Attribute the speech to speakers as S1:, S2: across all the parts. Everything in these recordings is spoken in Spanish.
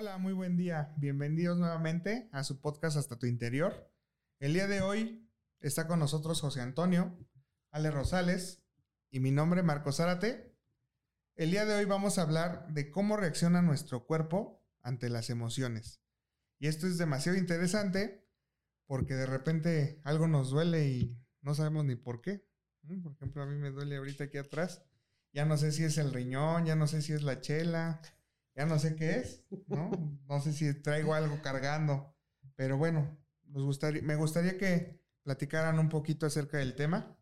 S1: Hola, muy buen día. Bienvenidos nuevamente a su podcast Hasta tu Interior. El día de hoy está con nosotros José Antonio, Ale Rosales y mi nombre Marco Zárate. El día de hoy vamos a hablar de cómo reacciona nuestro cuerpo ante las emociones. Y esto es demasiado interesante porque de repente algo nos duele y no sabemos ni por qué. Por ejemplo, a mí me duele ahorita aquí atrás. Ya no sé si es el riñón, ya no sé si es la chela, ya no sé qué es, ¿no? No sé si traigo algo cargando, pero bueno, nos gustaría, me gustaría que platicaran un poquito acerca del tema.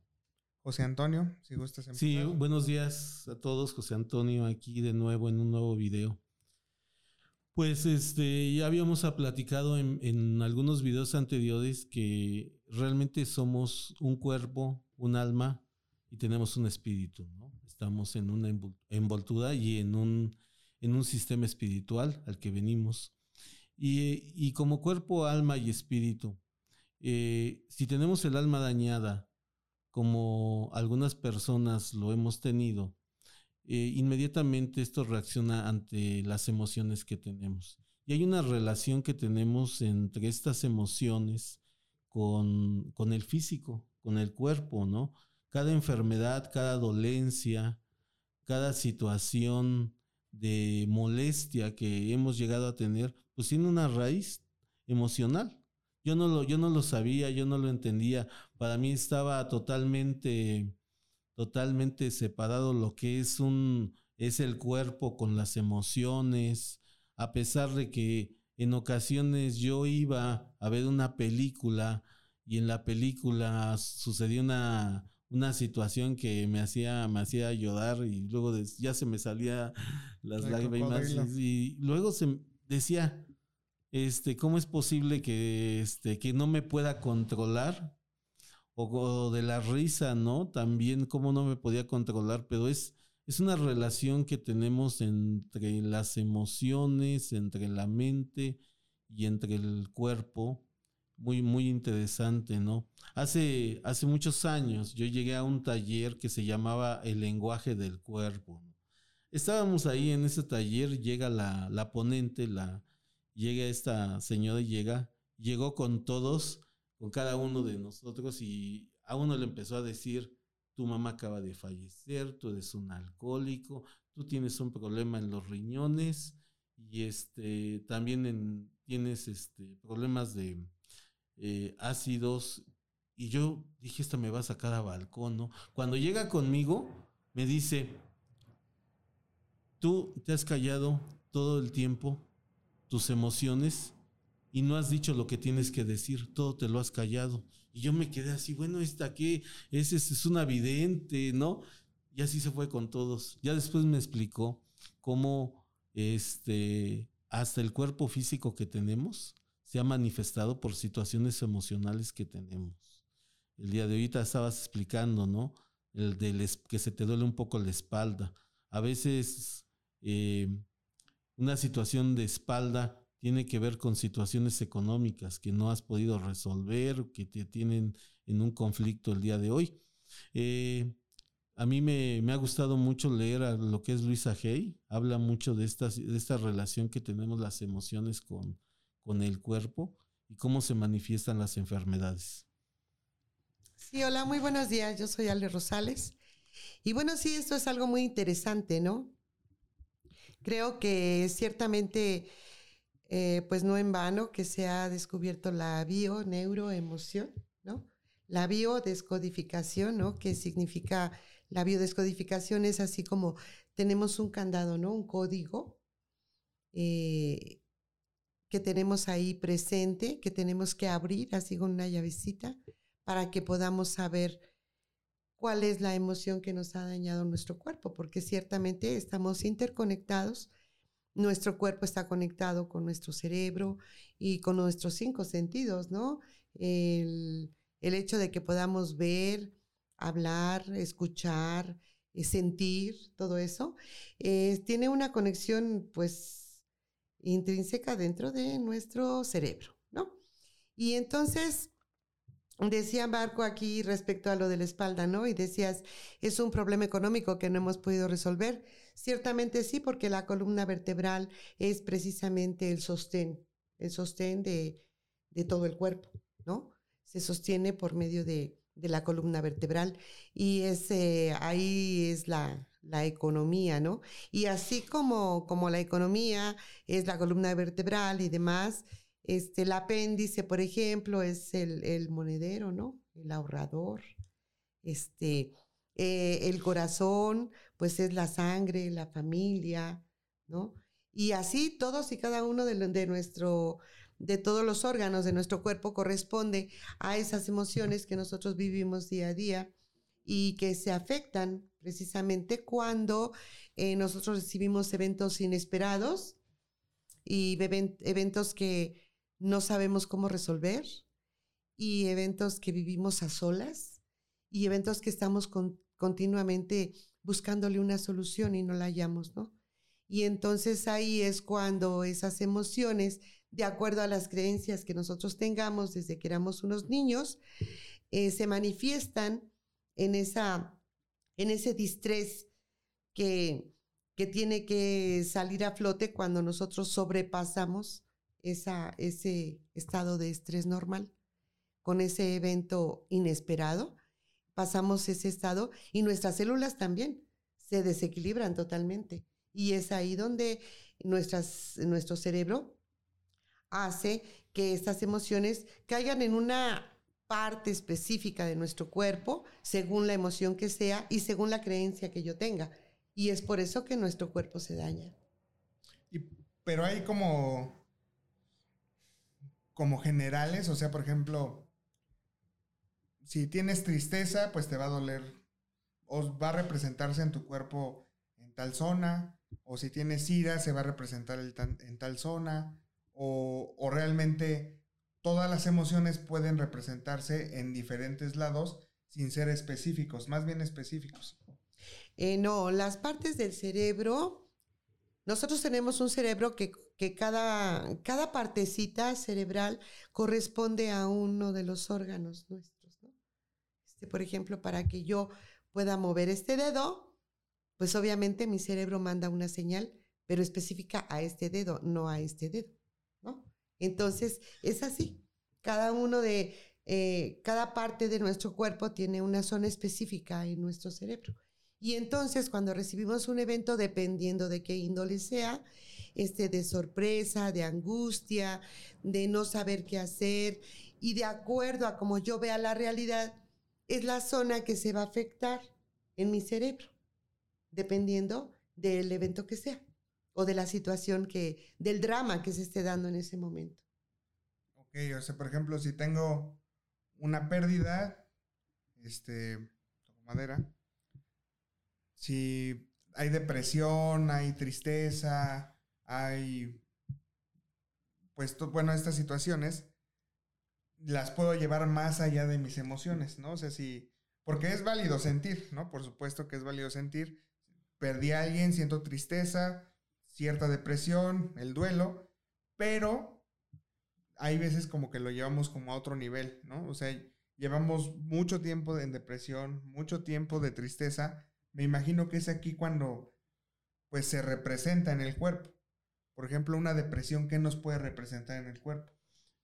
S1: José Antonio, si gustas
S2: empezar. Sí, buenos días a todos, José Antonio, aquí de nuevo en un nuevo video. Pues este, ya habíamos platicado en, en algunos videos anteriores que realmente somos un cuerpo, un alma y tenemos un espíritu, ¿no? Estamos en una envoltura y en un en un sistema espiritual al que venimos. Y, como cuerpo, alma y espíritu, eh, si tenemos el alma dañada, como algunas personas lo hemos tenido, eh, inmediatamente esto reacciona ante las emociones que tenemos. Y hay una relación que tenemos entre estas emociones con, con el físico, con el cuerpo, ¿no? Cada enfermedad, cada dolencia, cada situación de molestia que hemos llegado a tener, pues tiene una raíz emocional. Yo no lo, yo no lo sabía, yo no lo entendía. Para mí estaba totalmente, totalmente separado lo que es un, es el cuerpo con las emociones, a pesar de que en ocasiones yo iba a ver una película y en la película sucedió una, una situación que me hacía, me hacía llorar y luego ya se me salía las lágrimas y, luego se decía, este, ¿cómo es posible que, este, que no me pueda controlar? O, de la risa, ¿no? También cómo no me podía controlar, pero es, es una relación que tenemos entre las emociones, entre la mente y entre el cuerpo muy, muy interesante, ¿no? Hace, hace muchos años yo llegué a un taller que se llamaba El lenguaje del cuerpo. Estábamos ahí en ese taller, llega la, la ponente, la, llega esta señora, llega, llegó con todos, con cada uno de nosotros y a uno le empezó a decir, tu mamá acaba de fallecer, tú eres un alcohólico, tú tienes un problema en los riñones y este, también tienes este, problemas de, eh, ácidos. Y yo dije, esta me va a sacar a balcón, ¿no? Cuando llega conmigo, me dice, tú te has callado todo el tiempo tus emociones y no has dicho lo que tienes que decir, todo te lo has callado. Y yo me quedé así, bueno, ¿esta qué? Ese es un evidente, ¿no? Y así se fue con todos. Ya después me explicó cómo este, hasta el cuerpo físico que tenemos se ha manifestado por situaciones emocionales que tenemos. El día de ahorita estabas explicando, ¿no? El de que se te duele un poco la espalda. A veces eh, una situación de espalda tiene que ver con situaciones económicas que no has podido resolver, que te tienen en un conflicto el día de hoy. Eh, a mí me, ha gustado mucho leer lo que es Luisa Hay. Habla mucho de esta relación que tenemos las emociones con, con el cuerpo y cómo se manifiestan las enfermedades.
S3: Sí, hola, muy buenos días. Yo soy Ale Rosales. Y bueno, sí, esto es algo muy interesante, ¿no? Creo que ciertamente, eh, pues no en vano que se ha descubierto la bio, neuro, emoción, ¿no? La biodescodificación, ¿no? Que significa, la biodescodificación es así como tenemos un candado, ¿no? Un código eh, que tenemos ahí presente, que tenemos que abrir así con una llavecita para que podamos saber cuál es la emoción que nos ha dañado nuestro cuerpo, porque ciertamente estamos interconectados. Nuestro cuerpo está conectado con nuestro cerebro y con nuestros cinco sentidos, ¿no? El, hecho de que podamos ver, hablar, escuchar, eh, sentir, todo eso, eh, tiene una conexión, pues, intrínseca dentro de nuestro cerebro, ¿no? Y entonces, decía Marco aquí respecto a lo de la espalda, ¿no? Y decías, es un problema económico que no hemos podido resolver. Ciertamente sí, porque la columna vertebral es precisamente el sostén, el sostén de, de todo el cuerpo, ¿no? Se sostiene por medio de, de la columna vertebral y ahí es la, la economía, ¿no? Y así como, como la economía es la columna vertebral y demás, este, el apéndice, por ejemplo, es el, monedero, ¿no? El ahorrador. Este, eh, el corazón, pues es la sangre, la familia, ¿no? Y así todos y cada uno de, de nuestro, de todos los órganos de nuestro cuerpo corresponde a esas emociones que nosotros vivimos día a día y que se afectan precisamente cuando eh, nosotros recibimos eventos inesperados y eventos que no sabemos cómo resolver y eventos que vivimos a solas y eventos que estamos continuamente buscándole una solución y no la hallamos, ¿no? Y entonces ahí es cuando esas emociones, de acuerdo a las creencias que nosotros tengamos desde que éramos unos niños, eh, se manifiestan en, esa, en ese distrés que, que tiene que salir a flote cuando nosotros sobrepasamos esa, ese estado de estrés normal, con ese evento inesperado, pasamos ese estado y nuestras células también se desequilibran totalmente. Y es ahí donde nuestras, nuestro cerebro hace que estas emociones caigan en una parte específica de nuestro cuerpo, según la emoción que sea y según la creencia que yo tenga. Y es por eso que nuestro cuerpo se daña.
S1: Y, pero hay como como generales, o sea, por ejemplo, si tienes tristeza, pues te va a doler o va a representarse en tu cuerpo en tal zona, o si tienes ira, se va a representar en tal zona, o, realmente todas las emociones pueden representarse en diferentes lados sin ser específicos, más bien específicos.
S3: Eh, no, las partes del cerebro, nosotros tenemos un cerebro que que cada, cada partecita cerebral corresponde a uno de los órganos nuestros. ¿no? Este, por ejemplo, para que yo pueda mover este dedo, pues obviamente mi cerebro manda una señal, pero específica a este dedo, no a este dedo. Entonces, es así. Cada uno de, eh, cada parte de nuestro cuerpo tiene una zona específica en nuestro cerebro. Y entonces, cuando recibimos un evento, dependiendo de qué índole sea, este, de sorpresa, de angustia, de no saber qué hacer, y de acuerdo a cómo yo vea la realidad, es la zona que se va a afectar en mi cerebro, dependiendo del evento que sea o de la situación que, del drama que se esté dando en ese momento.
S1: Ok, o sea, por ejemplo, si tengo una pérdida, este, madera, si hay depresión, hay tristeza, hay, pues, bueno, estas situaciones las puedo llevar más allá de mis emociones, ¿no? O sea, si, porque es válido sentir, ¿no? Por supuesto que es válido sentir. Perdí a alguien, siento tristeza, cierta depresión, el duelo, pero hay veces como que lo llevamos como a otro nivel, ¿no? O sea, llevamos mucho tiempo en depresión, mucho tiempo de tristeza. Me imagino que es aquí cuando pues se representa en el cuerpo. Por ejemplo, una depresión, ¿qué nos puede representar en el cuerpo?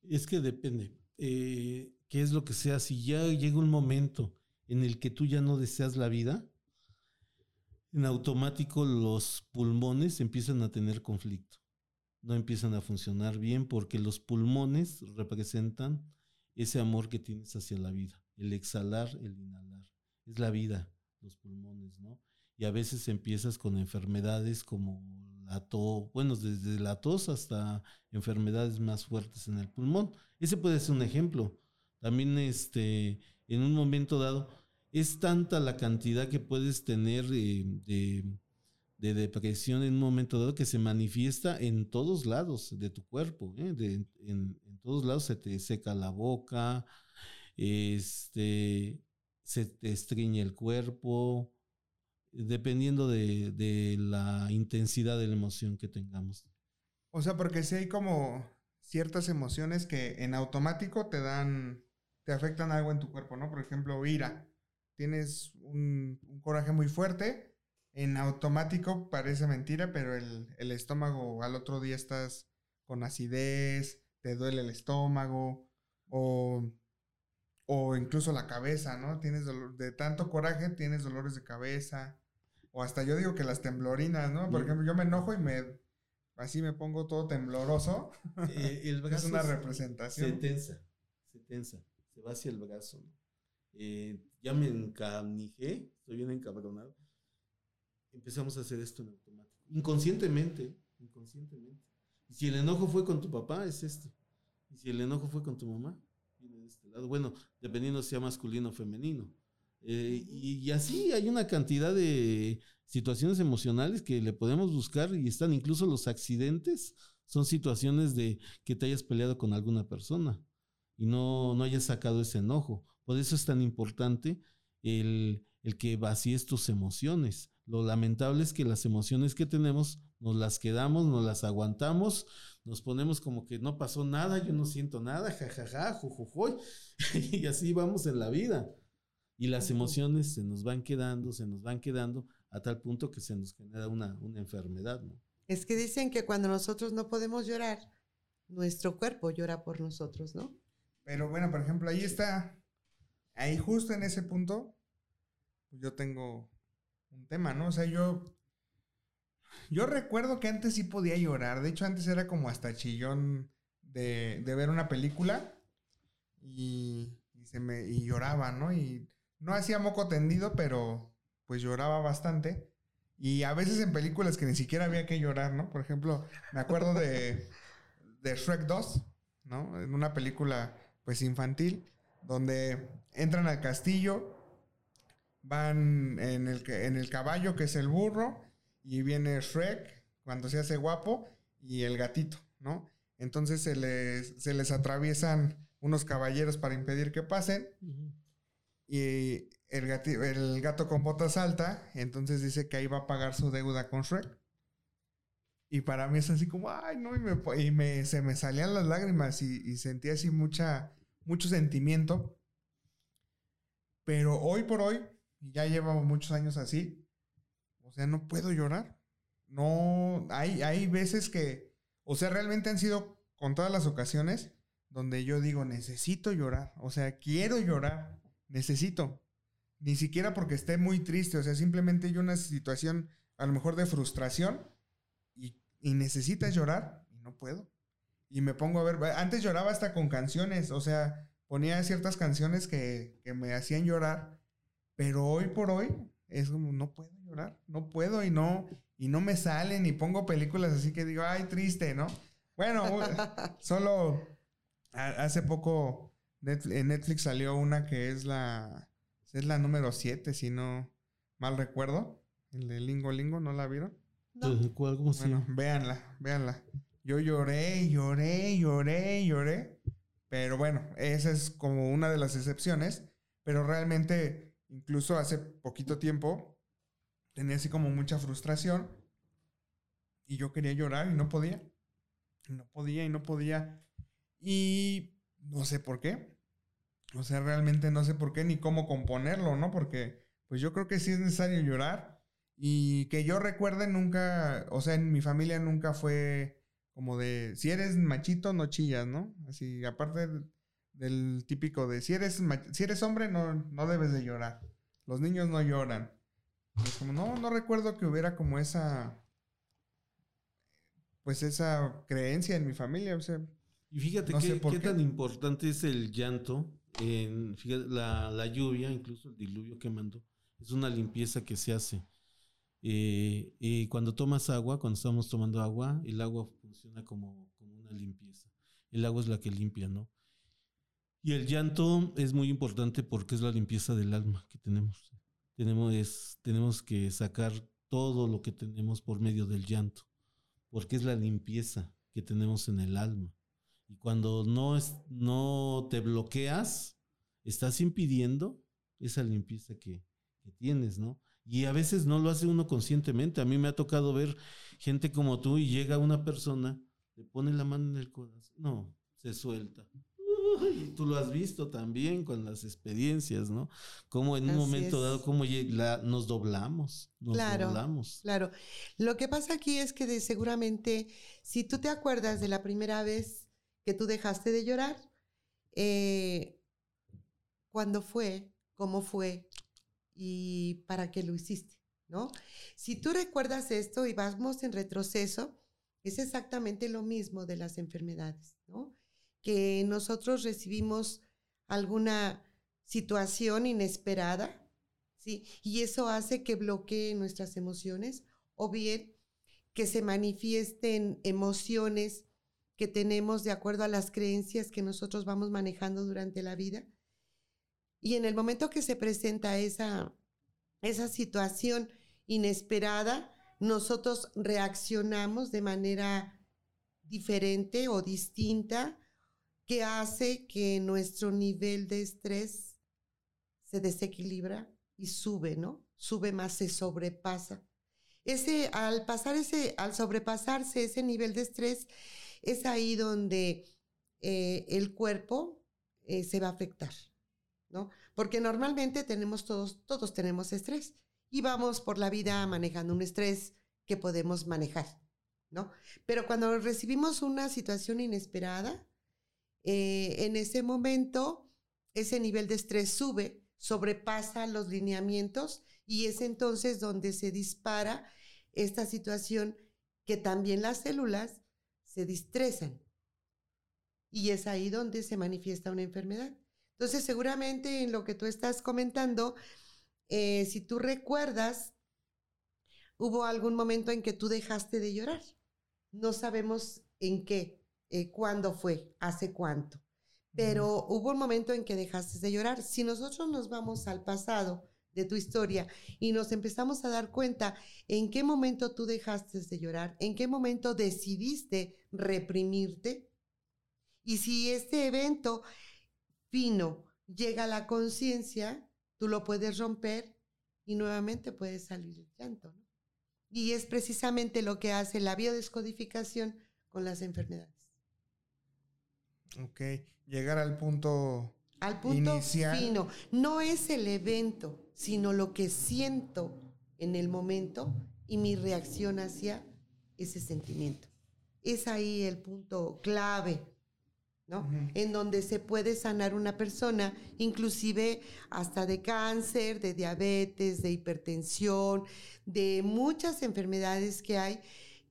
S2: Es que depende. Eh, ¿Qué es lo que sea? Si ya llega un momento en el que tú ya no deseas la vida, en automático los pulmones empiezan a tener conflicto. No empiezan a funcionar bien porque los pulmones representan ese amor que tienes hacia la vida. El exhalar, el inhalar. Es la vida, los pulmones, ¿no? Y a veces empiezas con enfermedades como la tos, bueno, desde la tos hasta enfermedades más fuertes en el pulmón. Ese puede ser un ejemplo. También este, en un momento dado, es tanta la cantidad que puedes tener de, depresión en un momento dado que se manifiesta en todos lados de tu cuerpo. ¿eh? en, en, todos lados se te seca la boca, este, se te estriñe el cuerpo, dependiendo de, la intensidad de la emoción que tengamos.
S1: O sea, porque si hay como ciertas emociones que en automático te dan te afectan algo en tu cuerpo, ¿no? Por ejemplo, ira. Tienes un, un coraje muy fuerte, en automático parece mentira, pero el, el, estómago al otro día estás con acidez, te duele el estómago o, o incluso la cabeza, ¿no? Tienes dolor, de tanto coraje tienes dolores de cabeza o hasta yo digo que las temblorinas, ¿no? Por ejemplo, yo me enojo y me así me pongo todo tembloroso.
S2: Eh, el
S1: es una representación.
S2: Se tensa, se tensa, se va hacia el brazo. Eh, ya me encanijé, estoy bien encabronado. Empezamos a hacer esto en automático. Inconscientemente, inconscientemente. Y si el enojo fue con tu papá, es esto. Y si el enojo fue con tu mamá, viene de este lado. Bueno, dependiendo si sea masculino o femenino. Eh, y, y, así hay una cantidad de situaciones emocionales que le podemos buscar y están incluso los accidentes. Son situaciones de que te hayas peleado con alguna persona y no, no hayas sacado ese enojo. Por eso es tan importante el, el que vacíes tus emociones. Lo lamentable es que las emociones que tenemos nos las quedamos, nos las aguantamos, nos ponemos como que no pasó nada, yo no siento nada, jajaja, jujujoy, y así vamos en la vida. Y las emociones se nos van quedando, se nos van quedando a tal punto que se nos genera una, una enfermedad, ¿no?
S3: Es que dicen que cuando nosotros no podemos llorar, nuestro cuerpo llora por nosotros, ¿no?
S1: Pero bueno, por ejemplo, ahí está, ahí justo en ese punto, yo tengo un tema, ¿no? O sea, yo, yo recuerdo que antes sí podía llorar, de hecho antes era como hasta chillón de, de ver una película y, y, se me, y lloraba, ¿no? Y no hacía moco tendido, pero pues lloraba bastante. Y a veces en películas que ni siquiera había que llorar, ¿no? Por ejemplo, me acuerdo de, de Shrek 2, ¿no? En una película pues infantil, donde entran al castillo, van en el, en el caballo que es el burro, y viene Shrek cuando se hace guapo, y el gatito, ¿no? Entonces se les, se les atraviesan unos caballeros para impedir que pasen. Y el, el, gato con botas salta, entonces dice que ahí va a pagar su deuda con Shrek. Y para mí es así como, ay, no, y, me, y me, se me salían las lágrimas y, y, sentía así mucha, mucho sentimiento. Pero hoy por hoy, ya llevo muchos años así, o sea, no puedo llorar. No, hay, hay veces que, o sea, realmente han sido con todas las ocasiones donde yo digo, necesito llorar, o sea, quiero llorar, necesito. Ni siquiera porque esté muy triste, o sea, simplemente yo una situación a lo mejor de frustración y, y necesitas llorar y no puedo. Y me pongo a ver, antes lloraba hasta con canciones, o sea, ponía ciertas canciones que, que me hacían llorar, pero hoy por hoy es como, no puedo llorar, no puedo y no, y no me salen y pongo películas así que digo, ay, triste, ¿no? Bueno, solo hace poco en Netflix salió una que es la es la número 7, si no mal recuerdo. El de Lingo Lingo, ¿no la vieron?
S2: No. ¿Cuál? ¿Cómo se
S1: bueno, véanla, véanla. Yo lloré, lloré, lloré, lloré. Pero bueno, esa es como una de las excepciones. Pero realmente, incluso hace poquito tiempo, tenía así como mucha frustración. Y yo quería llorar y no podía. Y no podía y no podía. Y no sé por qué. O sea, realmente no sé por qué ni cómo componerlo, ¿no? Porque pues yo creo que sí es necesario llorar y que yo recuerde nunca, o sea, en mi familia nunca fue como de, si eres machito no chillas, ¿no? Así, aparte del típico de, si eres, si eres hombre no, no debes de llorar. Los niños no lloran. Y es como, no, no recuerdo que hubiera como esa, pues esa creencia en mi familia, o sea.
S2: Y fíjate no qué, qué, qué tan importante es el llanto en, fíjate, la, la, lluvia, incluso el diluvio que mandó, es una limpieza que se hace. Eh, y cuando tomas agua, cuando estamos tomando agua, el agua funciona como, como una limpieza. El agua es la que limpia, ¿no? Y el llanto es muy importante porque es la limpieza del alma que tenemos. Tenemos, es, tenemos que sacar todo lo que tenemos por medio del llanto, porque es la limpieza que tenemos en el alma. Y cuando no, es, no te bloqueas, estás impidiendo esa limpieza que, que, tienes, ¿no? Y a veces no lo hace uno conscientemente. A mí me ha tocado ver gente como tú y llega una persona, le pone la mano en el corazón, no, se suelta. y tú lo has visto también con las experiencias, ¿no? Como en un
S3: Así
S2: momento
S3: es.
S2: dado, como la- nos doblamos, nos
S3: Claro.
S2: doblamos.
S3: Claro. Lo que pasa aquí es que de- seguramente, si tú te acuerdas de la primera vez que tú dejaste de llorar, eh, cuándo fue, cómo fue y para qué lo hiciste, ¿no? Si tú recuerdas esto y vamos en retroceso, es exactamente lo mismo de las enfermedades, ¿no? Que nosotros recibimos alguna situación inesperada, ¿sí? Y eso hace que bloquee nuestras emociones o bien que se manifiesten emociones que tenemos de acuerdo a las creencias que nosotros vamos manejando durante la vida. Y en el momento que se presenta esa, esa situación inesperada, nosotros reaccionamos de manera diferente o distinta que hace que nuestro nivel de estrés se desequilibra y sube, ¿no? Sube más, se sobrepasa. Ese, al pasar ese, al sobrepasarse ese nivel de estrés, es ahí donde eh, el cuerpo eh, se va a afectar, Porque normalmente tenemos todos, todos tenemos estrés y vamos por la vida manejando un estrés que podemos manejar, ¿no? Pero cuando recibimos una situación inesperada, eh, en ese momento ese nivel de estrés sube, sobrepasa los lineamientos y es entonces donde se dispara esta situación que también las células se distresan. Y es ahí donde se manifiesta una enfermedad. Entonces, seguramente en lo que tú estás comentando, eh, si tú recuerdas, hubo algún momento en que tú dejaste de llorar. No sabemos en qué, eh, cuándo fue, hace cuánto. Pero hubo un momento en que dejaste de llorar. Si nosotros nos vamos al pasado de tu historia y nos empezamos a dar cuenta en qué momento tú dejaste de llorar, en qué momento decidiste reprimirte, y si este evento fino llega a la conciencia, tú lo puedes romper y nuevamente puede salir el llanto. ¿no? Y es precisamente lo que hace la biodescodificación con las enfermedades.
S1: Ok, llegar al punto
S3: Al punto
S1: Inicial.
S3: fino. No es el evento, sino lo que siento en el momento y mi reacción hacia ese sentimiento. Es ahí el punto clave, En donde se puede sanar una persona, inclusive hasta de cáncer, de diabetes, de hipertensión, de muchas enfermedades que hay,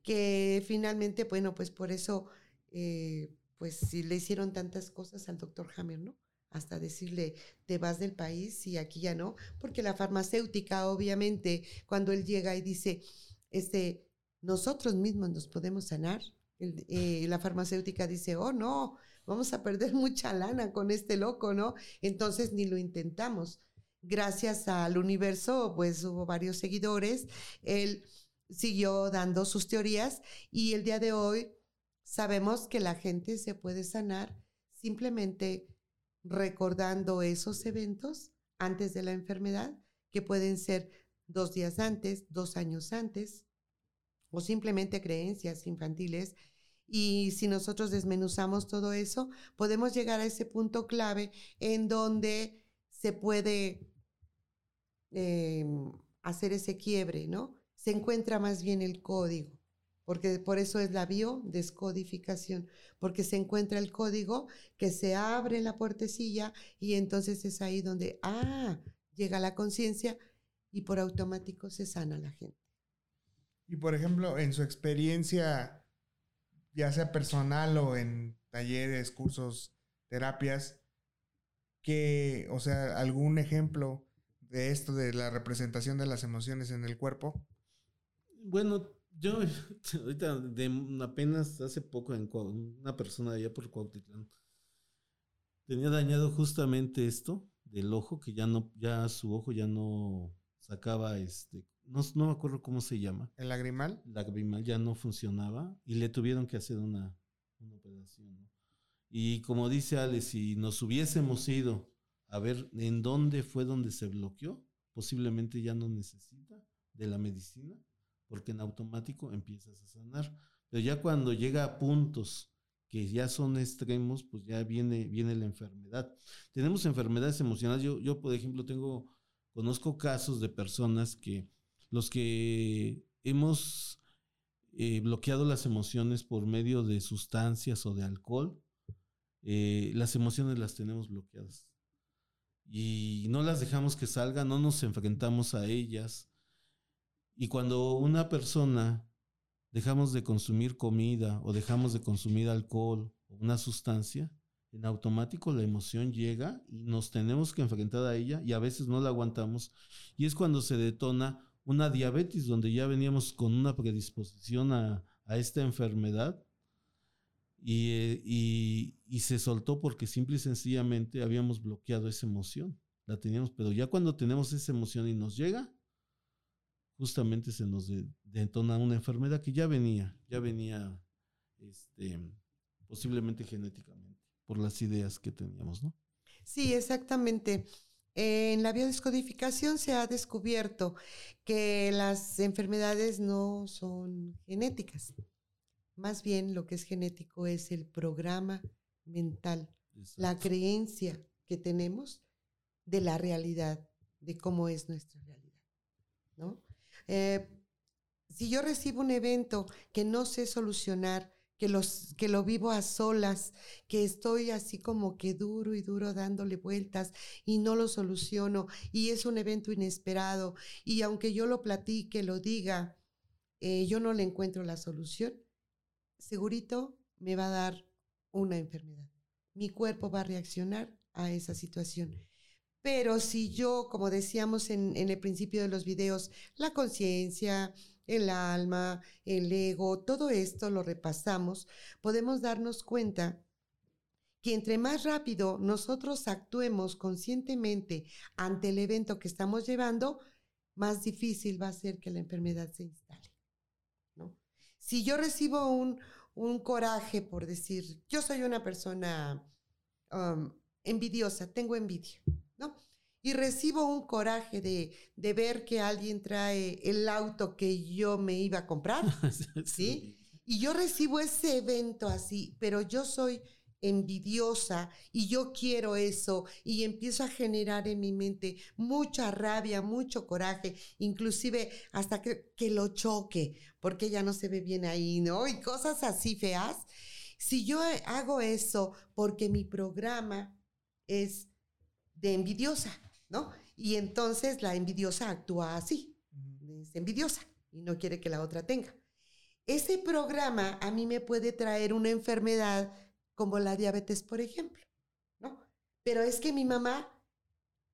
S3: que finalmente, bueno, pues por eso, eh, pues le hicieron tantas cosas al doctor Hammer, ¿no? Hasta decirle, te vas del país y aquí ya no, porque la farmacéutica, obviamente, cuando él llega y dice, este, nosotros mismos nos podemos sanar, eh, la farmacéutica dice, oh, no, vamos a perder mucha lana con este loco, ¿no? Entonces ni lo intentamos. Gracias al universo, pues hubo varios seguidores, él siguió dando sus teorías y el día de hoy sabemos que la gente se puede sanar simplemente recordando esos eventos antes de la enfermedad, que pueden ser dos días antes, dos años antes, o simplemente creencias infantiles. Y si nosotros desmenuzamos todo eso, podemos llegar a ese punto clave en donde se puede eh, hacer ese quiebre, ¿no? Se encuentra más bien el código, porque por eso es la biodescodificación, porque se encuentra el código que se abre la puertecilla y entonces es ahí donde, ah, llega la conciencia y por automático se sana la gente.
S1: Y por ejemplo, en su experiencia, ya sea personal o en talleres, cursos, terapias, que, o sea, algún ejemplo de esto, de la representación de las emociones en el cuerpo.
S2: Bueno, yo ahorita de apenas hace poco en una persona allá por Cuautitlán tenía dañado justamente esto del ojo que ya no ya su ojo ya no sacaba este no, no me acuerdo cómo se llama
S1: El lagrimal.
S2: lagrimal ya no funcionaba y le tuvieron que hacer una, una operación. ¿no? Y como dice Ale, si nos hubiésemos ido a ver en dónde fue donde se bloqueó, posiblemente ya no necesita de la medicina, porque en automático empiezas a sanar. Pero ya cuando llega a puntos que ya son extremos, pues ya viene, viene la enfermedad. Tenemos enfermedades emocionales. Yo, yo, por ejemplo, tengo, conozco casos de personas que los que hemos eh, bloqueado las emociones por medio de sustancias o de alcohol, eh, las emociones las tenemos bloqueadas. Y no las dejamos que salgan, no nos enfrentamos a ellas. Y cuando una persona dejamos de consumir comida o dejamos de consumir alcohol o una sustancia, en automático la emoción llega y nos tenemos que enfrentar a ella y a veces no la aguantamos. Y es cuando se detona una diabetes, donde ya veníamos con una predisposición a, esta enfermedad y, y, se soltó porque simple y sencillamente habíamos bloqueado esa emoción. La teníamos, pero ya cuando tenemos esa emoción y nos llega, justamente se nos detona una enfermedad que ya venía, ya venía este, posiblemente genéticamente, por las ideas que teníamos, ¿no?
S3: Sí, exactamente. En la biodescodificación se ha descubierto que las enfermedades no son genéticas. Más bien lo que es genético es el programa mental, la creencia que tenemos de la realidad, de cómo es nuestra realidad. ¿no? Eh, si yo recibo un evento que no sé solucionar, que, los, que lo vivo a solas, que estoy así como que duro y duro dándole vueltas y no lo soluciono y es un evento inesperado y aunque yo lo platique, lo diga, eh, yo no le encuentro la solución, segurito me va a dar una enfermedad. Mi cuerpo va a reaccionar a esa situación. Pero si yo, como decíamos en, el principio de los videos, la conciencia, el alma, el ego, todo esto lo repasamos, podemos darnos cuenta que entre más rápido nosotros actuemos conscientemente ante el evento que estamos llevando, más difícil va a ser que la enfermedad se instale. Si yo recibo un, coraje por decir, yo soy una persona um, envidiosa, tengo envidia, y recibo un coraje de, ver que alguien trae el auto que yo me iba a comprar, ¿sí? Y yo recibo ese evento así, pero yo soy envidiosa y yo quiero eso y empiezo a generar en mi mente mucha rabia, mucho coraje, inclusive hasta que, que lo choque, porque ya no se ve bien ahí, ¿no? Y cosas así feas. Si yo hago eso porque mi programa es de envidiosa, ¿no? Y entonces la envidiosa actúa así, es envidiosa y no quiere que la otra tenga. Ese programa a mí me puede traer una enfermedad como la diabetes, por ejemplo, ¿no? Pero es que mi mamá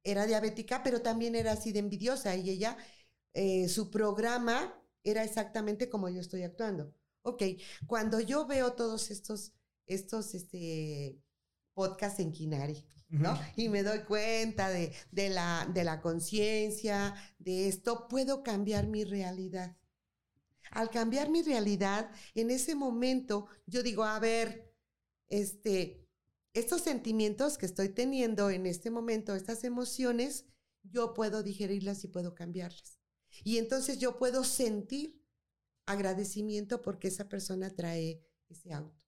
S3: era diabética, pero también era así de envidiosa y ella, eh, su programa era exactamente como yo estoy actuando. Ok, cuando yo veo todos estos, estos, este, podcasts en Kinari, ¿no? Y me doy cuenta de, la, de la conciencia, de esto, puedo cambiar mi realidad. Al cambiar mi realidad, en ese momento yo digo, a ver, este, estos sentimientos que estoy teniendo en este momento, estas emociones, yo puedo digerirlas y puedo cambiarlas. Y entonces yo puedo sentir agradecimiento porque esa persona trae ese auto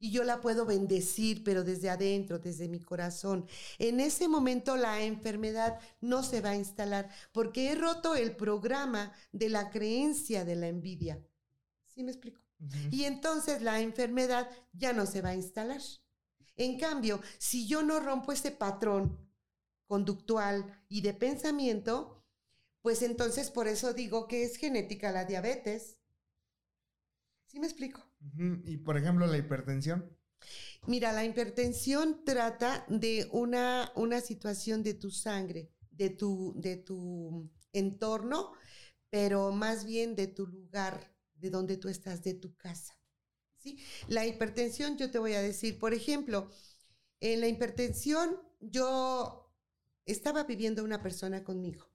S3: y yo la puedo bendecir, pero desde adentro, desde mi corazón. En ese momento la enfermedad no se va a instalar porque he roto el programa de la creencia de la envidia. ¿Sí me explico? Y entonces la enfermedad ya no se va a instalar. En cambio, si yo no rompo ese patrón conductual y de pensamiento, pues entonces por eso digo que es genética la diabetes. ¿Sí me explico?
S1: Y por ejemplo, la hipertensión.
S3: Mira, la hipertensión trata de una, una situación de tu sangre, de tu, de tu entorno, pero más bien de tu lugar, de donde tú estás, de tu casa. ¿sí? La hipertensión, yo te voy a decir, por ejemplo, en la hipertensión yo estaba viviendo una persona conmigo,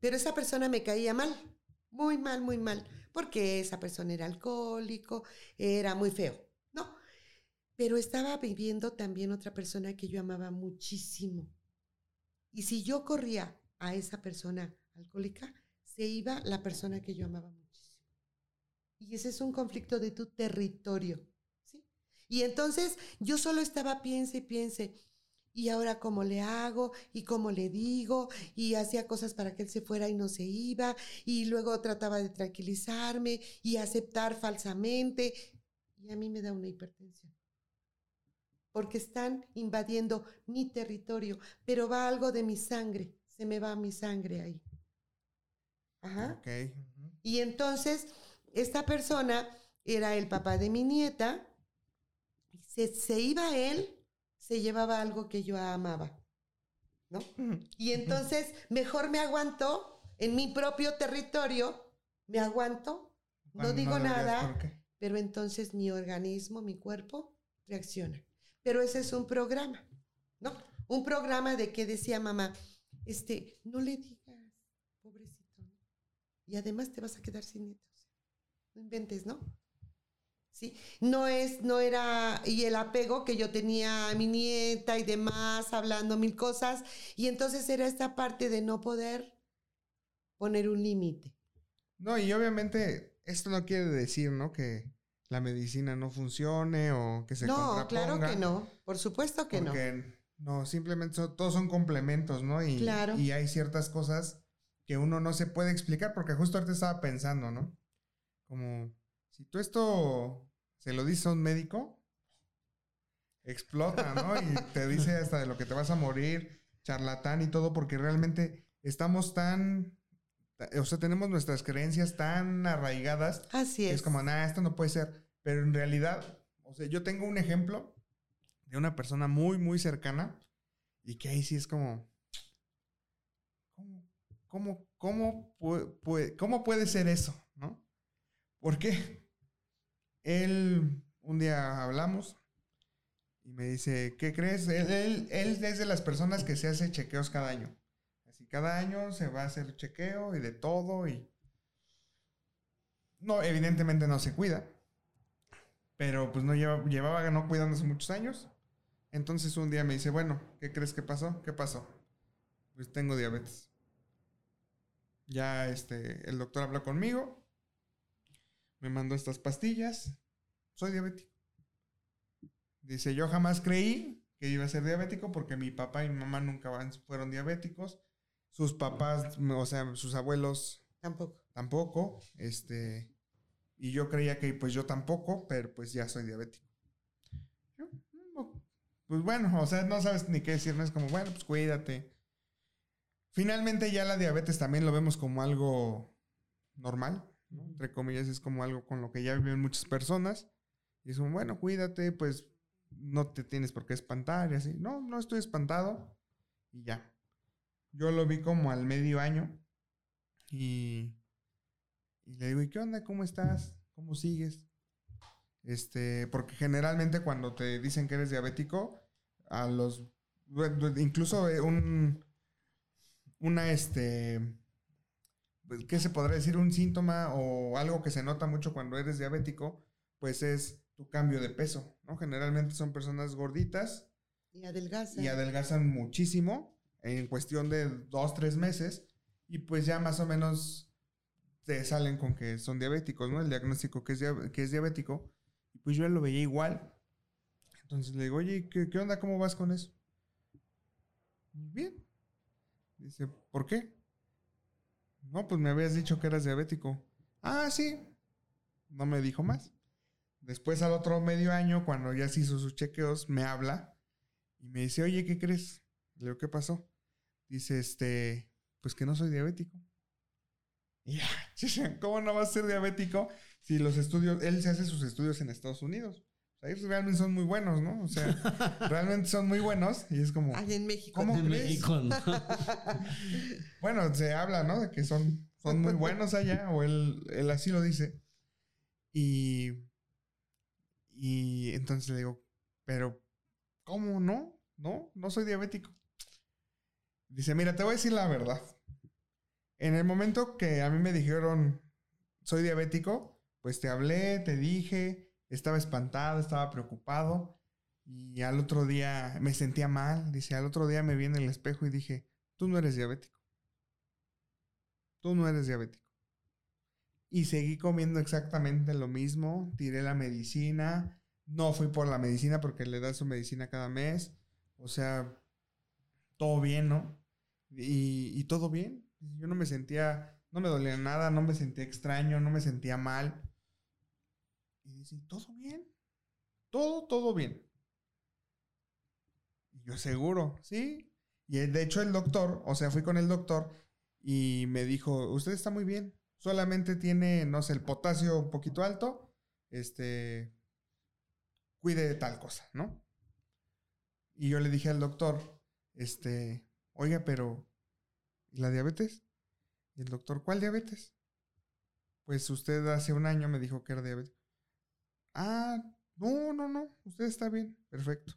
S3: pero esa persona me caía mal, muy mal, muy mal porque esa persona era alcohólico, era muy feo, ¿no? Pero estaba viviendo también otra persona que yo amaba muchísimo. Y si yo corría a esa persona alcohólica, se iba la persona que yo amaba muchísimo. Y ese es un conflicto de tu territorio. ¿sí? Y entonces yo solo estaba piense y piense, ¿y ahora cómo le hago? ¿Y cómo le digo? Y hacía cosas para que él se fuera y no se iba. Y luego trataba de tranquilizarme y aceptar falsamente. Y a mí me da una hipertensión. Porque están invadiendo mi territorio, pero va algo de mi sangre, se me va mi sangre ahí. Ajá.
S1: Ok.
S3: Y entonces, esta persona era el papá de mi nieta. Se, se iba él, se llevaba algo que yo amaba. ¿No? Y entonces, mejor me aguanto en mi propio territorio, me aguanto, no digo nada, pero entonces mi organismo, mi cuerpo, reacciona. Pero ese es un programa, ¿no? Un programa de que decía mamá, este, no le digas, pobrecito. Y además te vas a quedar sin nietos. No inventes, ¿no? Sí, no es, no era, y el apego que yo tenía a mi nieta y demás, hablando mil cosas, y entonces era esta parte de no poder poner un límite.
S1: No, y obviamente esto no quiere decir, ¿no? Que la medicina no funcione o que se
S3: No, claro que no, por supuesto que no.
S1: Porque no, simplemente son- todos son complementos, ¿no? Y,
S3: Claro.
S1: y hay ciertas cosas que uno no se puede explicar porque justo ahorita estaba pensando, ¿no? Como, si tú esto se lo dices a un médico, explota, ¿no? Y te dice hasta de lo que te vas a morir, charlatán y todo, porque realmente estamos tan, o sea, tenemos nuestras creencias tan arraigadas
S3: Así
S1: que
S3: es.
S1: es como, nada, esto no puede ser. Pero en realidad, o sea, yo tengo un ejemplo de una persona muy, muy cercana y que ahí sí es como, ¿cómo, cómo, cómo, pue- pue- cómo puede ser eso? ¿No? ¿Por qué? Él, un día hablamos y me dice, ¿qué crees? Él, es de las personas que se hace chequeos cada año. Así, cada año se va a hacer chequeo y de todo y... No, evidentemente no se cuida. Pero pues no lleva, llevaba no cuidándose muchos años. Entonces un día me dice, bueno, ¿qué crees que pasó? ¿Qué pasó? Pues tengo diabetes. Ya este, el doctor habló conmigo. Me mandó estas pastillas. Soy diabético. Dice, yo jamás creí que iba a ser diabético porque mi papá y mi mamá nunca fueron diabéticos. Sus papás, o sea, sus abuelos
S3: Tampoco.
S1: tampoco, este, y yo creía que pues yo tampoco, pero pues ya soy diabético. Yo, no, pues bueno, o sea, no sabes ni qué decirme, es como, bueno, pues cuídate. Finalmente ya la diabetes también lo vemos como algo normal, ¿no? entre comillas, es como algo con lo que ya viven muchas personas. Y es como, bueno, cuídate, pues no te tienes por qué espantar y así. No, no estoy espantado y ya. Yo lo vi como al medio año y, y le digo, ¿y qué onda? ¿Cómo estás? ¿Cómo sigues? Este, porque generalmente cuando te dicen que eres diabético, a los, incluso eh, un, una, este, pues, ¿qué se podrá decir? Un síntoma o algo que se nota mucho cuando eres diabético, pues es tu cambio de peso, ¿no? Generalmente son personas gorditas
S3: Y adelgaza.
S1: y adelgazan muchísimo en cuestión de dos, tres meses y pues ya más o menos te salen con que son diabéticos, ¿no? El diagnóstico que es, que es diabético. Y pues yo lo veía igual. Entonces le digo, oye, ¿qué, qué onda? ¿Cómo vas con eso? Bien. Dice, ¿por qué? No, pues me habías dicho que eras diabético. Ah, sí. No me dijo más. Después al otro medio año, cuando ya se hizo sus chequeos, me habla y me dice, oye, ¿qué crees? Le digo, ¿qué pasó? Dice, este, pues que no soy diabético. Y ya, ¿cómo no vas a ser diabético si los estudios, él se hace sus estudios en Estados Unidos? Realmente son muy buenos, ¿no? O sea, realmente son muy buenos y es como,
S3: Ay, en México.
S1: ¿Cómo
S2: En
S1: crees?
S2: México, ¿no?
S1: bueno, se habla, ¿no? De que son, son muy buenos allá, o él, él así lo dice. Y, y entonces le digo, pero, ¿cómo no? No, no soy diabético. Dice, mira, te voy a decir la verdad. En el momento que a mí me dijeron, soy diabético, pues te hablé, te dije, estaba espantado, estaba preocupado. Y al otro día me sentía mal. Dice, al otro día me vi en el espejo y dije, tú no eres diabético. Tú no eres diabético. y seguí comiendo exactamente lo mismo. Tiré la medicina. No fui por la medicina porque le da su medicina cada mes. O sea, todo bien, ¿no? Y, y todo bien. Yo no me sentía, no me dolía nada, no me sentía extraño, no me sentía mal. Y dice, todo bien. Todo, todo bien. Y yo seguro, sí. Y de hecho el doctor, o sea, fui con el doctor y me dijo, usted está muy bien. Solamente tiene, no sé, el potasio un poquito alto. Este, cuide de tal cosa, ¿no? Y yo le dije al doctor, este, oiga, pero, ¿y la diabetes? Y el doctor, ¿cuál diabetes? Pues usted hace un año me dijo que era diabetes. Ah, no, no, no, usted está bien, perfecto.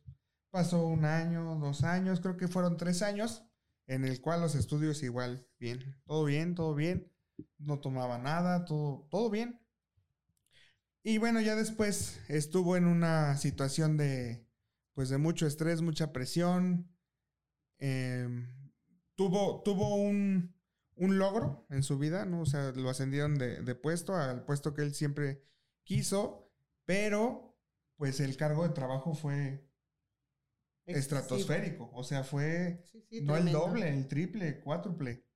S1: Pasó un año, dos años, creo que fueron tres años, en el cual los estudios igual, bien, todo bien, todo bien, no tomaba nada, todo, todo bien. Y bueno, ya después estuvo en una situación de, pues de mucho estrés, mucha presión. Em, tuvo, tuvo un, un, logro en su vida, ¿no? O sea, lo ascendieron de, de puesto al puesto que él siempre quiso, pero pues el cargo de trabajo fue estratosférico. O sea, fue no el doble, el triple, cuádruple.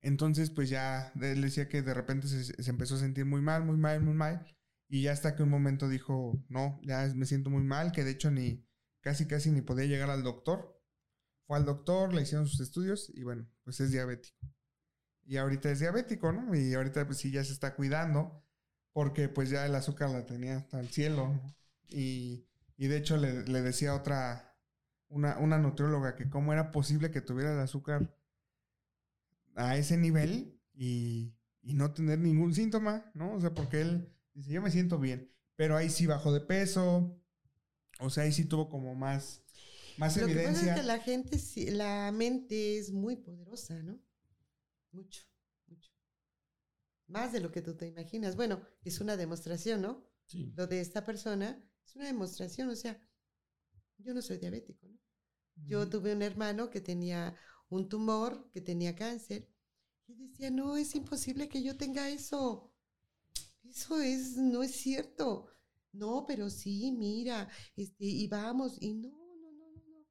S1: Entonces, pues ya él decía que de repente se, se, empezó a sentir muy mal, muy mal, muy mal. Y ya hasta que un momento dijo, no, ya me siento muy mal, que de hecho ni casi, casi ni podía llegar al doctor. Fue al doctor, le hicieron sus estudios y bueno, pues es diabético. Y ahorita es diabético, ¿no? Y ahorita pues sí ya se está cuidando porque pues ya el azúcar la tenía hasta el cielo. Y, y, de hecho le, le decía otra, una, una nutrióloga que cómo era posible que tuviera el azúcar a ese nivel y, y, no tener ningún síntoma, ¿no? O sea, porque él dice, yo me siento bien, pero ahí sí bajó de peso, o sea, ahí sí tuvo como más, más
S3: Lo
S1: evidencia.
S3: Que pasa es que la gente, la mente es muy poderosa, ¿no? Mucho, mucho. Más de lo que tú te imaginas. Bueno, es una demostración, ¿no?
S2: Sí.
S3: Lo de esta persona es una demostración, o sea, yo no soy diabético, ¿no? Yo tuve un hermano que tenía un tumor, que tenía cáncer, y decía, no, es imposible que yo tenga eso. Eso es, no es cierto. No, pero sí, mira, este, y vamos, y no, no, no, no, no.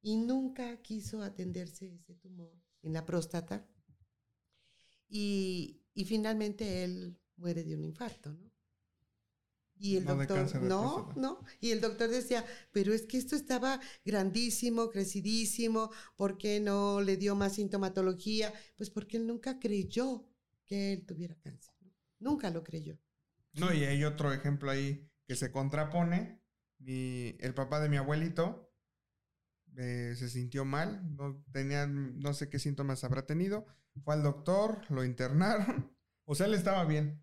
S3: Y nunca quiso atenderse ese tumor en la próstata. Y, y finalmente él muere de un infarto, ¿no? Y el
S1: No
S3: doctor, no, no. Y el doctor decía, pero es que esto estaba grandísimo, crecidísimo, ¿por qué no le dio más sintomatología? Pues porque él nunca creyó que él tuviera cáncer. ¿no? Nunca lo creyó.
S1: No, y hay otro ejemplo ahí que se contrapone. Mi, el papá de mi abuelito eh, se sintió mal, no tenía, no sé qué síntomas habrá tenido. Fue al doctor, lo internaron. O sea, él estaba bien.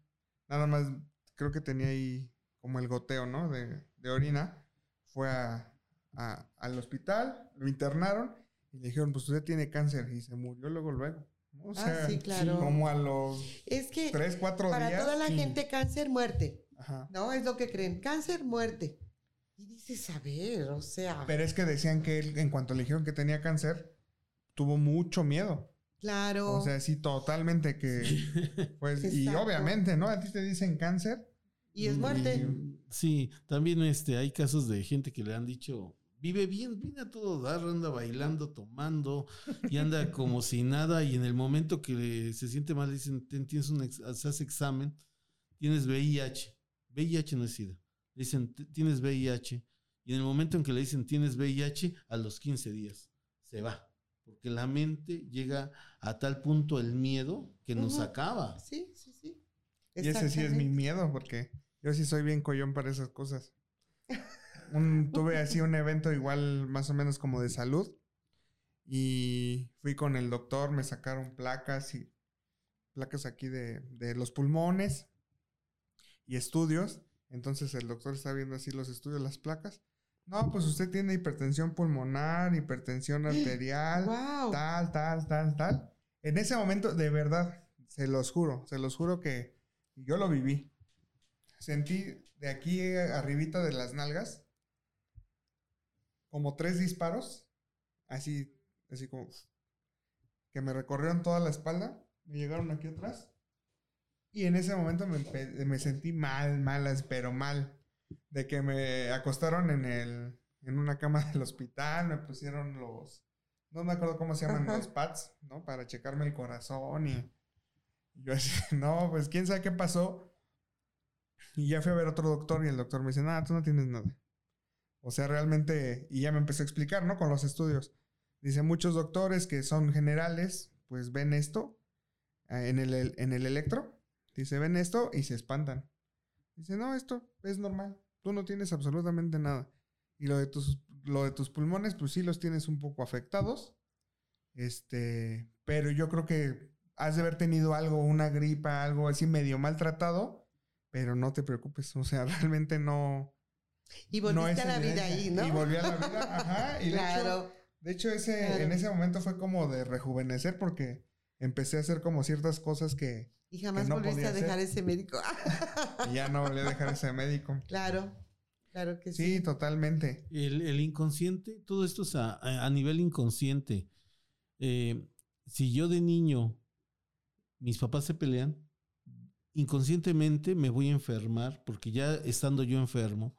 S1: Nada más, creo que tenía ahí como el goteo, ¿no? De, de orina. Fue a, a- al hospital, lo internaron y le dijeron, pues usted tiene cáncer. Y se murió luego, luego. O
S3: Ah,
S1: sea,
S3: sí, claro.
S1: como a los
S3: Es que
S1: 3, 4
S3: para
S1: días.
S3: toda la
S1: sí.
S3: gente cáncer, muerte.
S1: Ajá.
S3: No, es lo que creen. Cáncer, muerte. Y dices, a ver, o sea,
S1: Pero es que decían que él, en cuanto le dijeron que tenía cáncer, tuvo mucho miedo.
S3: Claro.
S1: O sea, sí, totalmente que... Pues, y obviamente, ¿no? A ti te dicen cáncer.
S3: y es muerte.
S1: y-
S2: Sí, también este, hay casos de gente que le han dicho, vive bien, viene a todo dar, anda bailando, tomando y anda como si nada y en el momento que le- se siente mal le dicen, "Ten- tienes un ex- se hace examen, tienes VIH, VIH no es SIDA, le dicen, "T- tienes VIH y en el momento en que le dicen tienes VIH, a los 15 días se va. Porque la mente llega a tal punto el miedo que nos
S3: Ujú.
S2: acaba.
S3: Sí, sí, sí.
S1: Y ese sí es mi miedo, porque yo sí soy bien collón para esas cosas. Un- tuve así un evento igual más o menos como de salud. Y fui con el doctor, me sacaron placas y placas aquí de, de los pulmones y estudios. Entonces el doctor está viendo así los estudios, las placas. No, pues usted tiene hipertensión pulmonar, hipertensión arterial,
S3: Wow.
S1: tal, tal, tal, tal. En ese momento, de verdad, se los juro, se los juro que yo lo viví. Sentí de aquí arribita de las nalgas como tres disparos, así, así como que me recorrieron toda la espalda, me llegaron aquí atrás Y en ese momento me, me sentí mal, malas, pero mal. De que me acostaron en el, en una cama del hospital, me pusieron los, no me acuerdo cómo se llaman,
S3: Ajá.
S1: los pads, ¿no? Para checarme el corazón y, y yo así, no, pues quién sabe qué pasó. Y ya fui a ver otro doctor y el doctor me dice, nada, tú no tienes nada. O sea, realmente, y ya me empezó a explicar, ¿no? Con los estudios. Dice, muchos doctores que son generales, pues ven esto eh, en el, en el electro. Dice, ven esto y se espantan. Dice, no, esto es normal. Tú no tienes absolutamente nada. Y lo de tus, lo de tus pulmones, pues sí los tienes un poco afectados. Este, pero yo creo que has de haber tenido algo, una gripa, algo así medio maltratado, pero no te preocupes. O sea, realmente no.
S3: Y volviste a la vida ahí, ¿no?
S1: Y volví a la vida, ajá. Y de hecho,
S3: claro.
S1: de hecho, ese,
S3: Claro.
S1: en ese momento fue como de rejuvenecer porque empecé a hacer como ciertas cosas que
S3: Y jamás
S1: no
S3: volviste a dejar ese médico.
S1: y ya no volví a dejar ese médico.
S3: claro, claro que sí.
S1: Sí, totalmente.
S2: El, el inconsciente, todo esto es a, a- a nivel inconsciente. Eh, si yo de niño, mis papás se pelean, inconscientemente me voy a enfermar, porque ya estando yo enfermo,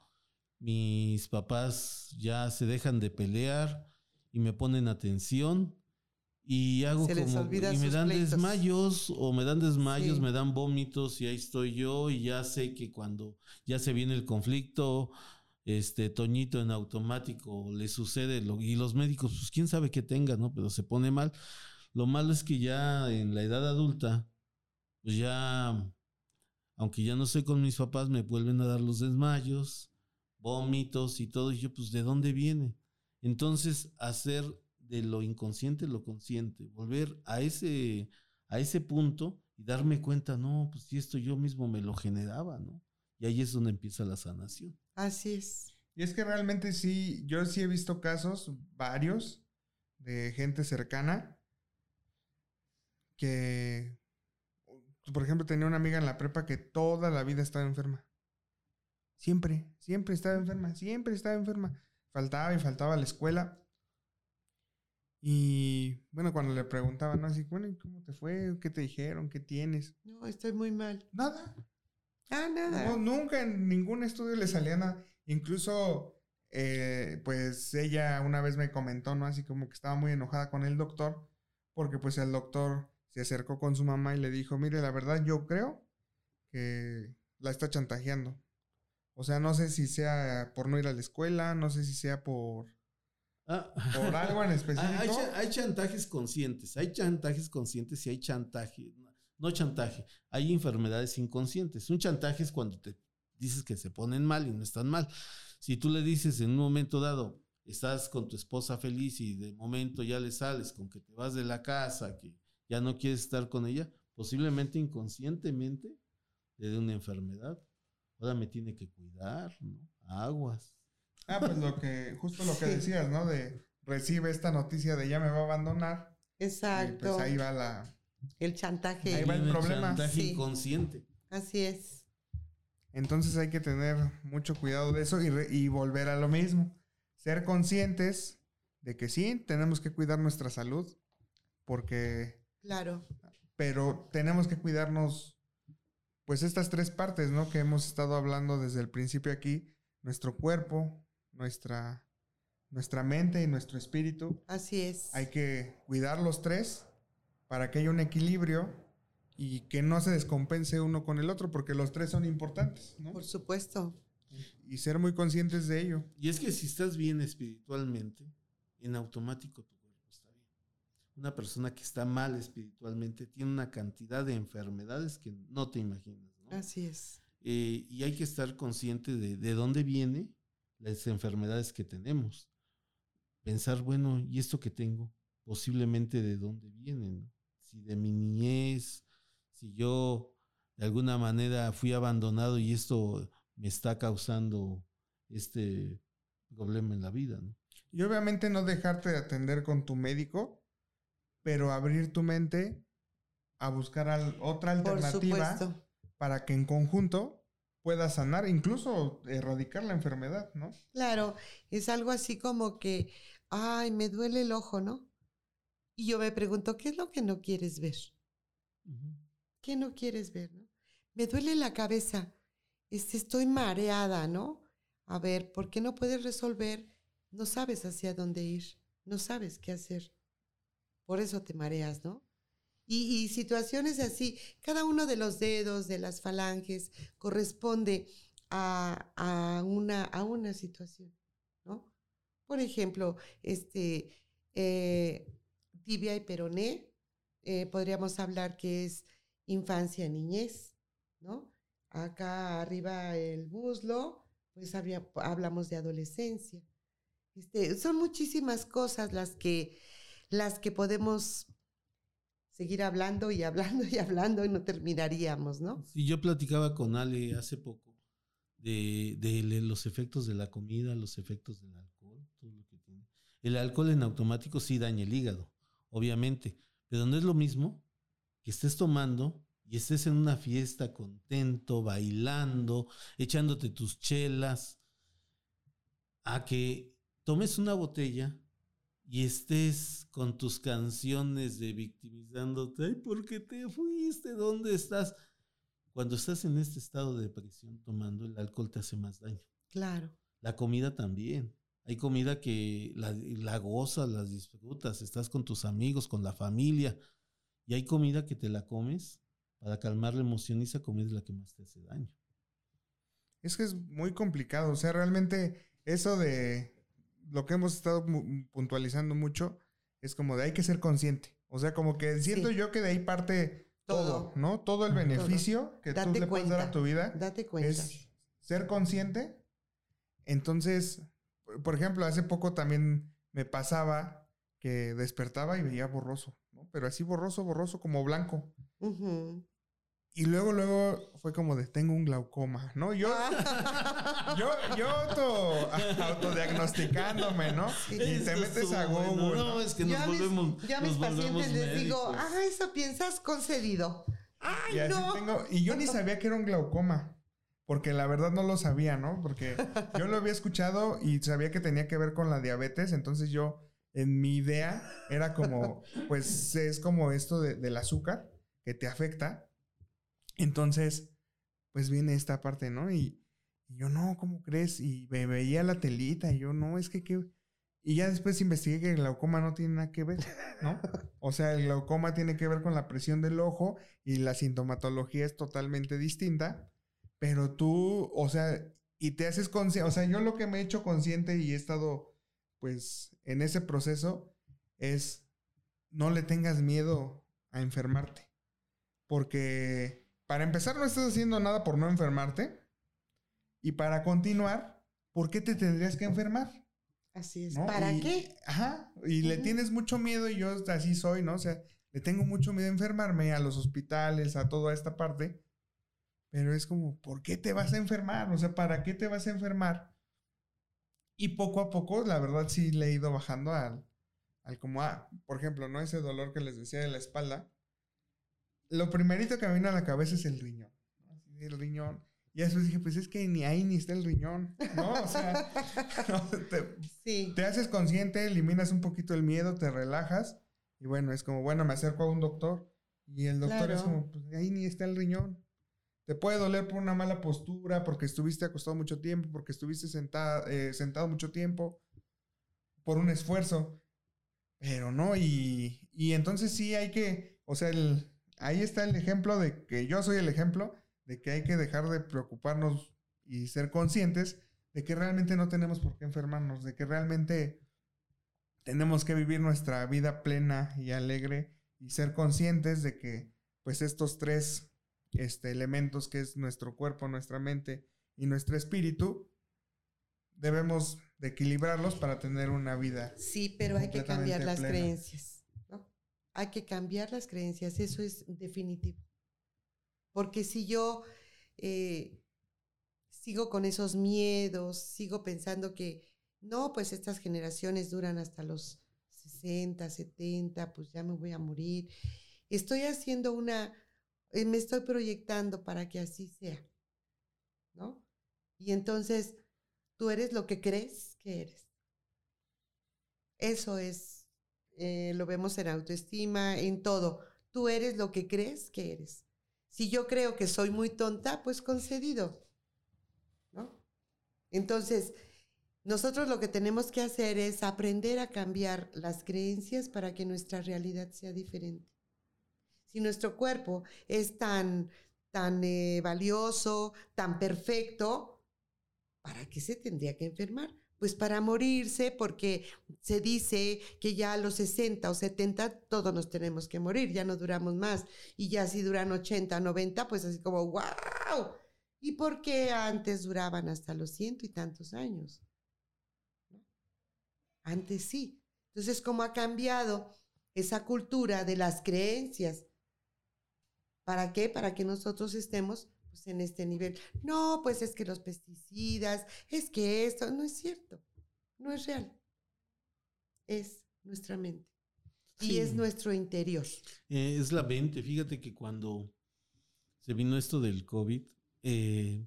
S2: mis papás ya se dejan de pelear y me ponen atención y hago
S3: Se
S2: como y me dan
S3: pleitos.
S2: desmayos o me dan desmayos,
S3: Sí.
S2: me dan vómitos y ahí estoy yo y ya sé que cuando ya se viene el conflicto, este Toñito en automático le sucede lo- y los médicos, pues quién sabe qué tenga, ¿no? Pero se pone mal. Lo malo es que ya en la edad adulta, pues ya, aunque ya no estoy con mis papás, me vuelven a dar los desmayos, vómitos y todo. Y yo, pues, ¿de dónde viene? Entonces, hacer de lo inconsciente lo consciente, volver a ese, a ese punto y darme cuenta, no, pues si esto yo mismo me lo generaba, ¿no? Y ahí es donde empieza la sanación.
S3: Así es.
S1: Y es que realmente sí, yo sí he visto casos, varios, de gente cercana que, por ejemplo, tenía una amiga en la prepa que toda la vida estaba enferma. Siempre, siempre estaba enferma, siempre estaba enferma. Faltaba y faltaba a la escuela. Y bueno, cuando le preguntaban, ¿no? Así, bueno, ¿y ¿cómo te fue? ¿Qué te dijeron? ¿Qué tienes?
S3: No, estoy muy mal.
S1: Nada.
S3: Ah, nada.
S1: No, nunca en ningún estudio le salía nada. Incluso, eh, pues ella una vez me comentó, ¿no? Así como que estaba muy enojada con el doctor, porque pues el doctor se acercó con su mamá y le dijo, mire, la verdad yo creo que la está chantajeando. O sea, no sé si sea por no ir a la escuela, no sé si sea por,
S2: Ah.
S1: por algo en específico.
S2: Hay, cha- hay chantajes conscientes, hay chantajes conscientes y hay chantaje, no chantaje, hay enfermedades inconscientes. Un chantaje es cuando te dices que se ponen mal y no están mal. Si tú le dices en un momento dado, estás con tu esposa feliz y de momento ya le sales con que te vas de la casa, que ya no quieres estar con ella, posiblemente inconscientemente le dé una enfermedad. Ahora me tiene que cuidar, ¿no? Aguas.
S1: Ah, pues lo que, justo lo que
S3: Sí.
S1: decías, ¿no? De recibe esta noticia de ya me va a abandonar. Y
S3: Exacto.
S1: pues ahí va la,
S3: El chantaje.
S1: Ahí va el
S2: Viene
S1: problema.
S2: chantaje
S3: Sí.
S2: inconsciente.
S3: Así es.
S1: Entonces hay que tener mucho cuidado de eso y, re- y volver a lo mismo. Ser conscientes de que sí, tenemos que cuidar nuestra salud, porque,
S3: Claro.
S1: pero tenemos que cuidarnos, pues estas tres partes, ¿no? Que hemos estado hablando desde el principio aquí, nuestro cuerpo, nuestra, nuestra mente y nuestro espíritu.
S3: Así es.
S1: Hay que cuidar los tres para que haya un equilibrio y que no se descompense uno con el otro, porque los tres son importantes, ¿no?
S3: Por supuesto.
S1: y ser muy conscientes de ello.
S2: Y es que si estás bien espiritualmente, en automático tu cuerpo está bien. Una persona que está mal espiritualmente tiene una cantidad de enfermedades que no te imaginas. ¿no?
S3: Así es.
S2: Eh, y hay que estar consciente de, de dónde vienen las enfermedades que tenemos. Pensar, bueno, ¿y esto que tengo? Posiblemente de dónde vienen. ¿no? Si de mi niñez, si yo de alguna manera fui abandonado y esto me está causando este problema en la vida, ¿no?
S1: Y obviamente no dejarte de atender con tu médico, pero abrir tu mente a buscar al- otra alternativa para que en conjunto puedas sanar, incluso erradicar la enfermedad, ¿no?
S3: Claro, es algo así como que, ay, me duele el ojo, ¿no? Y yo me pregunto, ¿qué es lo que no quieres ver? ¿Qué no quieres ver, no? me duele la cabeza, este, estoy mareada, ¿no? A ver, ¿por qué no puedes resolver? No sabes hacia dónde ir, no sabes qué hacer. Por eso te mareas, ¿no? Y, y situaciones así, cada uno de los dedos, de las falanges, corresponde a, a, una, a una situación, ¿no? Por ejemplo, este, eh, tibia y peroné, eh, podríamos hablar que es infancia, niñez, ¿no? Acá arriba el muslo, pues hablamos de adolescencia. Este, son muchísimas cosas las que, las que podemos seguir hablando y hablando y hablando y no terminaríamos, ¿no?
S2: Sí, yo platicaba con Ale hace poco de, de, los efectos de la comida, los efectos del alcohol, todo lo que tiene. El alcohol en automático sí daña el hígado, obviamente, pero no es lo mismo que estés tomando y estés en una fiesta contento, bailando, echándote tus chelas, a que tomes una botella y estés con tus canciones de victimizándote, ay, ¿por qué te fuiste? ¿Dónde estás? Cuando estás en este estado de depresión tomando, el alcohol te hace más daño.
S3: Claro.
S2: La comida también. Hay comida que la, la gozas, las disfrutas, estás con tus amigos, con la familia. Y hay comida que te la comes para calmar la emoción y esa comida es la que más te hace daño.
S1: Es que es muy complicado. O sea, realmente eso de lo que hemos estado puntualizando mucho es como de hay que ser consciente. O sea, como que siento yo que de ahí parte todo, ¿no? Todo el beneficio que tú le puedes dar a tu vida.
S3: Date cuenta.
S1: Es ser consciente. Entonces, por ejemplo, hace poco también me pasaba que despertaba y veía borroso, ¿no? Pero así borroso, borroso, como blanco. Y luego, luego fue como de, tengo un glaucoma, ¿no? Yo, yo, yo auto, autodiagnosticándome, ¿no? Y te metes a Google.
S2: No, es que nos volvemos.
S3: ya a mis pacientes les digo, ah, eso piensas concedido. Ay,
S1: y
S3: no.
S1: Tengo, y yo ni sabía que era un glaucoma. Porque la verdad no lo sabía, ¿no? Porque yo lo había escuchado y sabía que tenía que ver con la diabetes. Entonces yo, en mi idea, era como, pues es como esto de, del azúcar que te afecta entonces, pues viene esta parte, ¿no? Y, yo, no, ¿cómo crees? Y me veía la telita y yo, no, es que qué... Y ya después investigué que el glaucoma no tiene nada que ver, ¿no? O sea, el glaucoma tiene que ver con la presión del ojo y la sintomatología es totalmente distinta, pero tú, o sea, y te haces consciente, o sea, yo lo que me he hecho consciente y he estado, pues, en ese proceso es, no le tengas miedo a enfermarte, porque para empezar, no estás haciendo nada por no enfermarte. Y para continuar, ¿por qué te tendrías que enfermar?
S3: Así es. ¿Para qué?
S1: Ajá. Y le tienes mucho miedo y yo así soy, ¿no? O sea, le tengo mucho miedo a enfermarme, a los hospitales, a toda esta parte. Pero es como, ¿por qué te vas a enfermar? O sea, ¿para qué te vas a enfermar? Y poco a poco, la verdad, sí le he ido bajando al, al como, ah, por ejemplo, ¿no? Ese dolor que les decía de la espalda lo primerito que me vino a la cabeza es el riñón. El riñón. Y después dije, pues es que ni ahí ni está el riñón, ¿no? O sea, te, haces consciente, eliminas un poquito el miedo, te relajas. Y bueno, es como, bueno, me acerco a un doctor. Y el doctor es como, pues ahí ni está el riñón. Te puede doler por una mala postura, porque estuviste acostado mucho tiempo, porque estuviste sentado, eh, sentado mucho tiempo, por un esfuerzo. Pero no, y, y entonces sí hay que, o sea, el, ahí está el ejemplo de que yo soy el ejemplo de que hay que dejar de preocuparnos y ser conscientes de que realmente no tenemos por qué enfermarnos, de que realmente tenemos que vivir nuestra vida plena y alegre y ser conscientes de que pues estos tres este, elementos que es nuestro cuerpo, nuestra mente y nuestro espíritu, debemos de equilibrarlos para tener una vida.
S3: Sí, pero hay que cambiar las creencias. Hay que cambiar las creencias, eso es definitivo. Porque si yo eh, sigo con esos miedos, sigo pensando que no, pues estas generaciones duran hasta los 60, 70, pues ya me voy a morir. Estoy haciendo una, eh, me estoy proyectando para que así sea, ¿no? Y entonces, tú eres lo que crees que eres. Eso es eh, lo vemos en autoestima, en todo. Tú eres lo que crees que eres. Si yo creo que soy muy tonta, pues concedido. ¿No? Entonces, nosotros lo que tenemos que hacer es aprender a cambiar las creencias para que nuestra realidad sea diferente. Si nuestro cuerpo es tan, tan eh, valioso, tan perfecto, ¿para qué se tendría que enfermar? Pues para morirse, porque se dice que ya a los 60 o 70 todos nos tenemos que morir, ya no duramos más. Y ya si duran 80, 90, pues así como, wow. ¿Y por qué antes duraban hasta los ciento y tantos años? Antes sí. Entonces, ¿cómo ha cambiado esa cultura de las creencias? ¿Para qué? Para que nosotros estemos pues, en este nivel. No, pues es que los pesticidas, es que esto, no es cierto, no es real. Es nuestra mente. Y
S2: Sí.
S3: es nuestro interior.
S2: Eh, es la mente. Fíjate que cuando se vino esto del COVID, eh,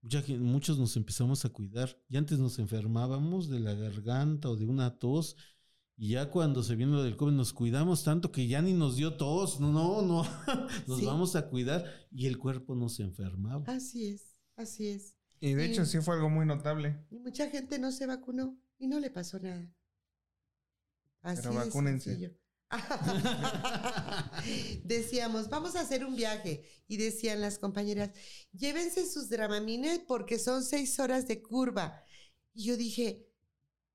S2: mucha gen- muchos nos empezamos a cuidar. Y antes nos enfermábamos de la garganta o de una tos. Y ya cuando se vino lo del COVID nos cuidamos tanto que ya ni nos dio tos. No, no, no. Nos
S3: Sí.
S2: vamos a cuidar y el cuerpo no se enfermaba.
S3: Así es, así es.
S1: Y de hecho sí fue algo muy notable.
S3: Y mucha gente no se vacunó y no le pasó nada. Así
S1: Pero vacúnense.
S3: sencillo. Decíamos, vamos a hacer un viaje. Y decían las compañeras, llévense sus dramamines porque son seis horas de curva. Y yo dije,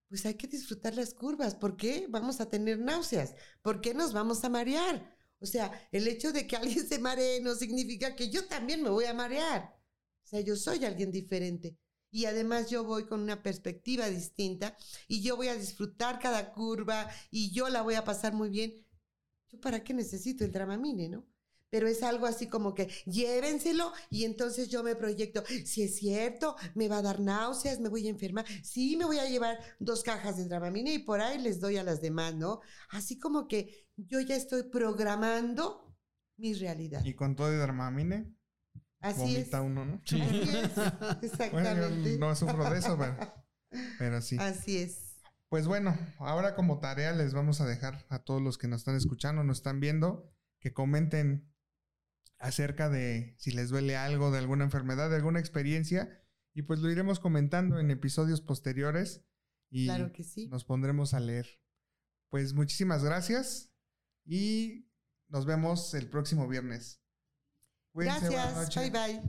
S3: pues hay que disfrutar las curvas. ¿Por qué vamos a tener náuseas? ¿Por qué nos vamos a marear? O sea, el hecho de que alguien se maree no significa que yo también me voy a marear. O sea, yo soy alguien diferente. Y además yo voy con una perspectiva distinta y yo voy a disfrutar cada curva y yo la voy a pasar muy bien. ¿Yo para qué necesito el Dramamine, no? Pero es algo así como que llévenselo y entonces yo me proyecto, si es cierto, me va a dar náuseas, me voy a enfermar, sí, me voy a llevar dos cajas de Dramamine y por ahí les doy a las demás, ¿no? Así como que yo ya estoy programando mi realidad.
S1: Y con todo y Dramamine,
S3: Así es.
S1: uno, ¿no?
S2: Sí.
S3: Así es,
S1: Bueno,
S3: exactamente.
S1: yo no sufro de eso, pero, pero sí.
S3: Así es.
S1: Pues bueno, ahora como tarea les vamos a dejar a todos los que nos están escuchando, nos están viendo, que comenten acerca de si les duele algo, de alguna enfermedad, de alguna experiencia, y pues lo iremos comentando en episodios posteriores y
S3: Claro que sí.
S1: nos pondremos a leer. Pues muchísimas gracias y nos vemos el próximo viernes. Cuídense,
S3: Gracias. Bye bye.